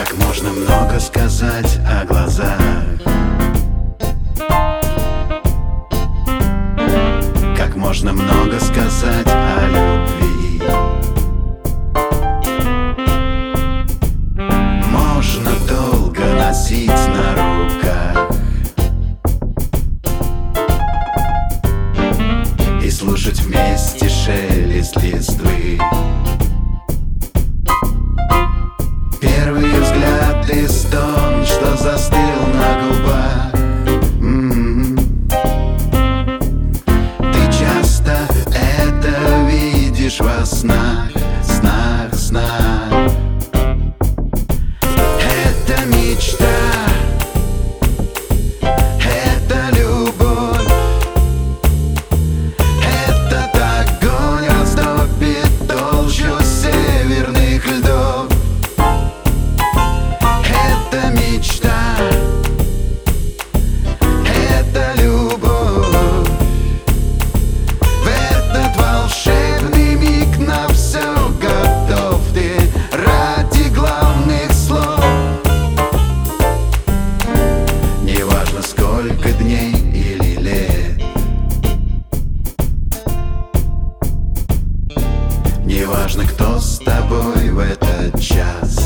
Как можно много сказать о глазах? Как можно много сказать о любви? Можно долго носить на руках. И слушать вместе шелест листвы each time. В этот час.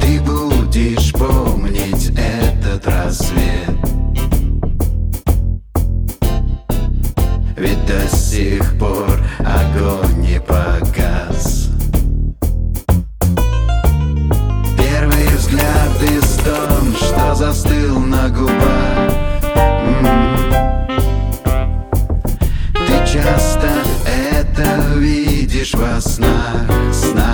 Ты будешь помнить этот рассвет. Ведь до сих пор огонь не погас. Первый взгляд и стон, что застыл на губах. Ты часто видишь во снах, снах,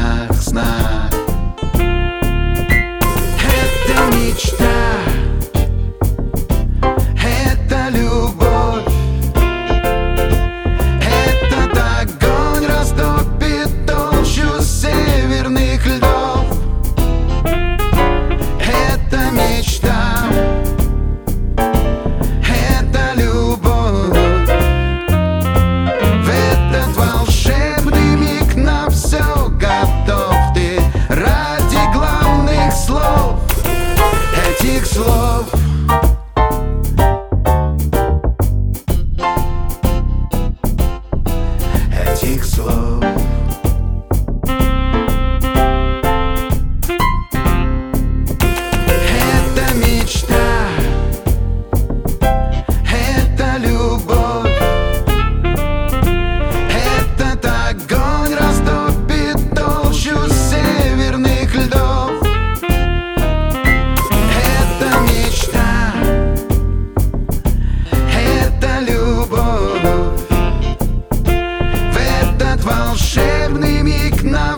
волшебный миг на